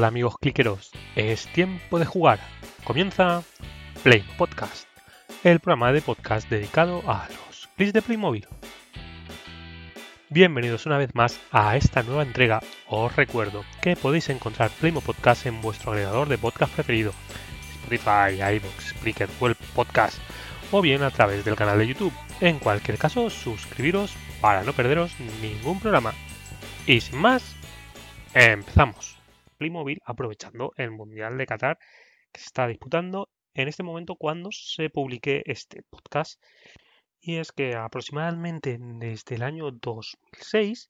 Hola amigos cliqueros, es tiempo de jugar. Comienza Play Podcast, el programa de podcast dedicado a los clics de Playmobil. Bienvenidos una vez más a esta nueva entrega. Os recuerdo que podéis encontrar Playmo Podcast en vuestro agregador de podcast preferido, Spotify, iVoox, Spreaker, Google Podcast o bien a través del canal de YouTube. En cualquier caso, suscribiros para no perderos ningún programa. Y sin más, empezamos. Playmobil aprovechando el Mundial de Qatar que se está disputando en este momento cuando se publique este podcast. Y es que aproximadamente desde el año 2006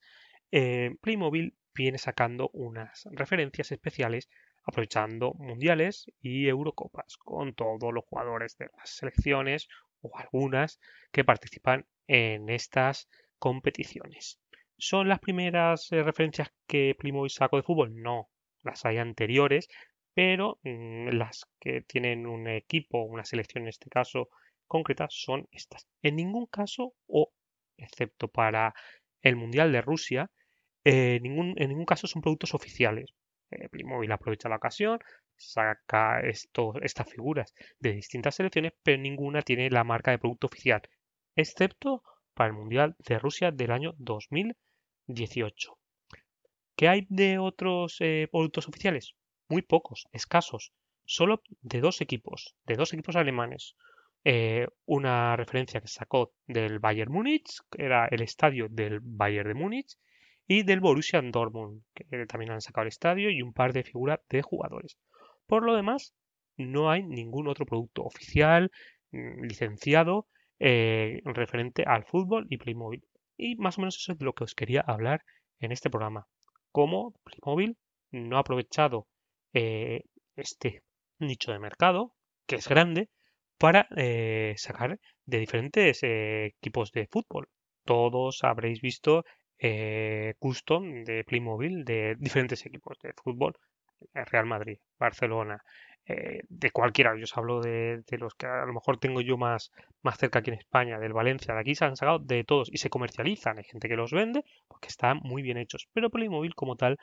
eh, Playmobil viene sacando unas referencias especiales aprovechando mundiales y Eurocopas con todos los jugadores de las selecciones o algunas que participan en estas competiciones. ¿Son las primeras eh, referencias que Playmobil sacó de fútbol? No, las hay anteriores, pero mm, las que tienen un equipo, una selección en este caso concreta, son estas. En ningún caso, o excepto para el Mundial de Rusia, eh, en ningún caso son productos oficiales. Eh, Playmobil aprovecha la ocasión, saca estas figuras de distintas selecciones, pero ninguna tiene la marca de producto oficial, excepto para el Mundial de Rusia del año 2018. ¿Qué hay de otros eh, productos oficiales? Muy pocos, escasos. Solo de dos equipos, de dos equipos alemanes. Eh, una referencia que sacó del Bayern Múnich, que era el estadio del Bayern de Múnich, y del Borussia Dortmund, que también han sacado el estadio y un par de figuras de jugadores. Por lo demás, no hay ningún otro producto oficial, mm, licenciado, eh, referente al fútbol y Playmobil. Y más o menos eso es de lo que os quería hablar en este programa cómo Playmobil no ha aprovechado eh, este nicho de mercado, que es grande, para eh, sacar de diferentes eh, equipos de fútbol. Todos habréis visto custom de Playmobil de diferentes equipos de fútbol. Real Madrid, Barcelona, eh, de cualquiera. Yo os hablo de, los que a lo mejor tengo yo más, más cerca aquí en España, del Valencia. De aquí se han sacado de todos y se comercializan. Hay gente que los vende porque están muy bien hechos. Pero Playmobil como tal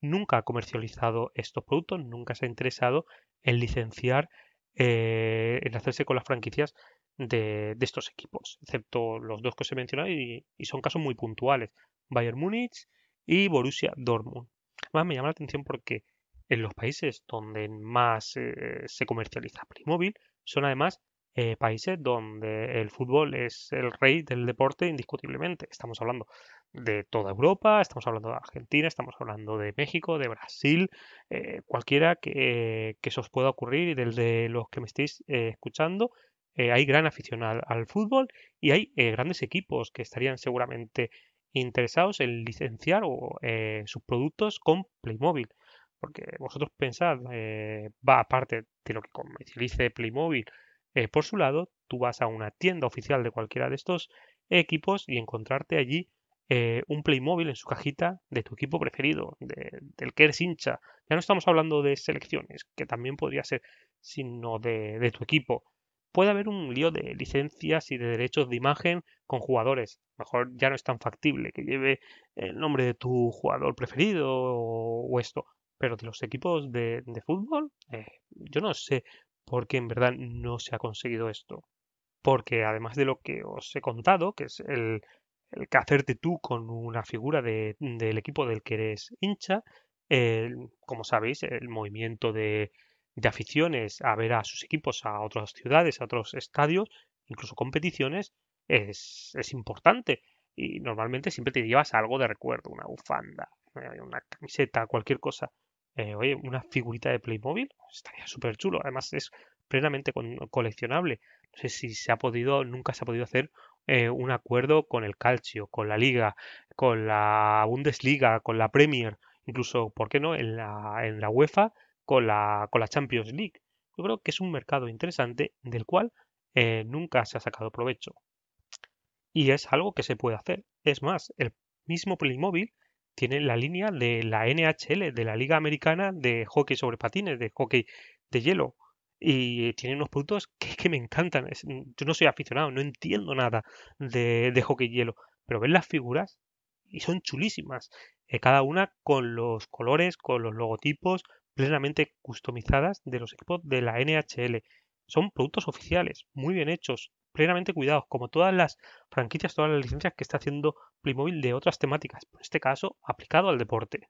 nunca ha comercializado estos productos, nunca se ha interesado en licenciar, eh, en hacerse con las franquicias de, estos equipos, excepto los dos que os he mencionado y, son casos muy puntuales. Bayern Múnich y Borussia Dortmund. Además me llama la atención porque en los países donde más eh, se comercializa Playmobil son además eh, países donde el fútbol es el rey del deporte indiscutiblemente. Estamos hablando de toda Europa, estamos hablando de Argentina, estamos hablando de México, de Brasil, eh, cualquiera que, que, se os pueda ocurrir y desde los que me estéis escuchando. hay gran afición al, fútbol y hay grandes equipos que estarían seguramente interesados en licenciar sus productos con Playmobil. Porque vosotros pensad, eh, va aparte de lo que comercialice Playmobil eh, por su lado, tú vas a una tienda oficial de cualquiera de estos equipos y encontrarte allí eh, un Playmobil en su cajita de tu equipo preferido, del que eres hincha. Ya no estamos hablando de selecciones, que también podría ser, sino de, de, tu equipo. Puede haber un lío de licencias y de derechos de imagen con jugadores. mejor ya no es tan factible que lleve el nombre de tu jugador preferido o esto. Pero de los equipos de, fútbol, eh, yo no sé por qué en verdad no se ha conseguido esto. Porque además de lo que os he contado, que es el, el que hacerte tú con una figura de, del equipo del que eres hincha, como sabéis, el movimiento de, de aficiones a ver a sus equipos a otras ciudades, a otros estadios, incluso competiciones, es, es importante. Y normalmente siempre te llevas algo de recuerdo, una bufanda, eh, una camiseta, cualquier cosa. Eh, oye, una figurita de Playmobil estaría súper chulo. Además es plenamente coleccionable. No sé si se ha podido, nunca se ha podido hacer eh, un acuerdo con el Calcio, con la Liga, con la Bundesliga, con la Premier, incluso, ¿por qué no?, en la, en la UEFA con la, con la Champions League. Yo creo que es un mercado interesante del cual eh, nunca se ha sacado provecho. Y es algo que se puede hacer. Es más, el mismo Playmobil tiene la línea de la NHL, de la Liga Americana de Hockey sobre Patines, de hockey de hielo. Y tiene unos productos que, me encantan. yo no soy aficionado, no entiendo nada de, de hockey hielo, pero ven las figuras y son chulísimas. Eh, cada una con los colores, con los logotipos plenamente customizadas de los equipos de la NHL. Son productos oficiales, muy bien hechos, plenamente cuidados, como todas las franquicias, todas las licencias que está haciendo Playmobil de otras temáticas, en este caso aplicado al deporte.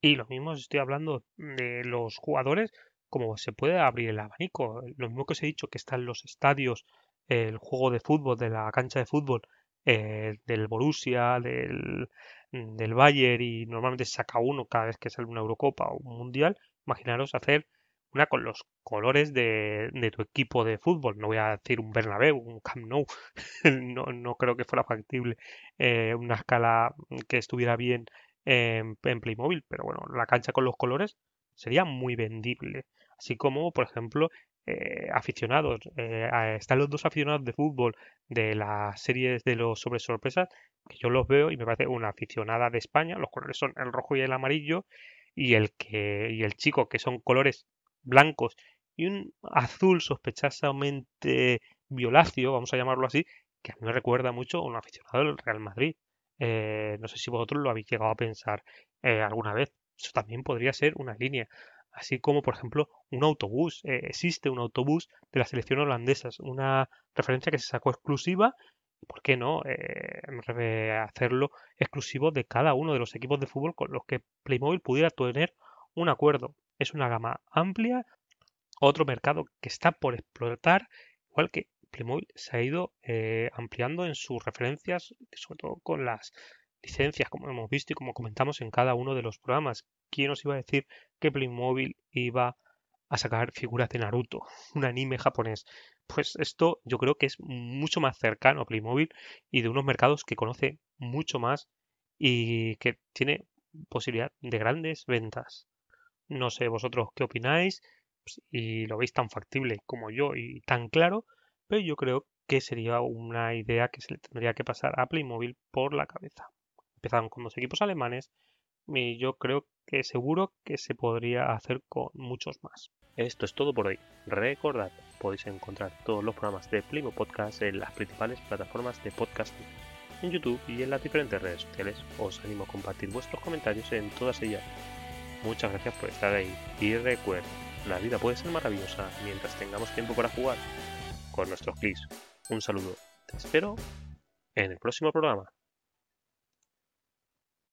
Y lo mismo estoy hablando de los jugadores, como se puede abrir el abanico. Lo mismo que os he dicho que están los estadios, el juego de fútbol, de la cancha de fútbol, eh, del Borussia, del, del Bayern y normalmente se saca uno cada vez que sale una Eurocopa o un Mundial. Imaginaros hacer una con los colores de, tu equipo de fútbol. No voy a decir un Bernabéu, un Camp Nou. no, no creo que fuera factible eh, una escala que estuviera bien en, Playmobil, pero bueno, la cancha con los colores sería muy vendible. Así como, por ejemplo, eh, aficionados. Eh, están los dos aficionados de fútbol de las series de los sobre sorpresas, que yo los veo y me parece una aficionada de España. Los colores son el rojo y el amarillo. Y el que y el chico que son colores blancos y un azul sospechosamente violáceo, vamos a llamarlo así, que a mí me recuerda mucho a un aficionado del Real Madrid. Eh, no sé si vosotros lo habéis llegado a pensar eh, alguna vez. Eso también podría ser una línea. Así como, por ejemplo, un autobús. Eh, existe un autobús de la selección holandesa. Una referencia que se sacó exclusiva. ¿Por qué no hacerlo exclusivo de cada uno de los equipos de fútbol con los que Playmobil pudiera tener un acuerdo? Es una gama amplia, otro mercado que está por explotar, igual que Playmobil se ha ido eh, ampliando en sus referencias, sobre todo con las licencias, como hemos visto y como comentamos en cada uno de los programas. ¿Quién nos iba a decir que Playmobil iba a sacar figuras de Naruto, un anime japonés? Pues esto yo creo que es mucho más cercano a Playmobil y de unos mercados que conoce mucho más y que tiene posibilidad de grandes ventas. No sé vosotros qué opináis y lo veis tan factible como yo y tan claro, pero yo creo que sería una idea que se le tendría que pasar a Playmobil por la cabeza. Empezaron con dos equipos alemanes y yo creo que seguro que se podría hacer con muchos más. Esto es todo por hoy. Recordad, podéis encontrar todos los programas de Playmobil Podcast en las principales plataformas de podcasting, en YouTube y en las diferentes redes sociales. Os animo a compartir vuestros comentarios en todas ellas Muchas gracias por estar ahí y recuerda, la vida puede ser maravillosa mientras tengamos tiempo para jugar con nuestros clics. Un saludo, te espero en el próximo programa.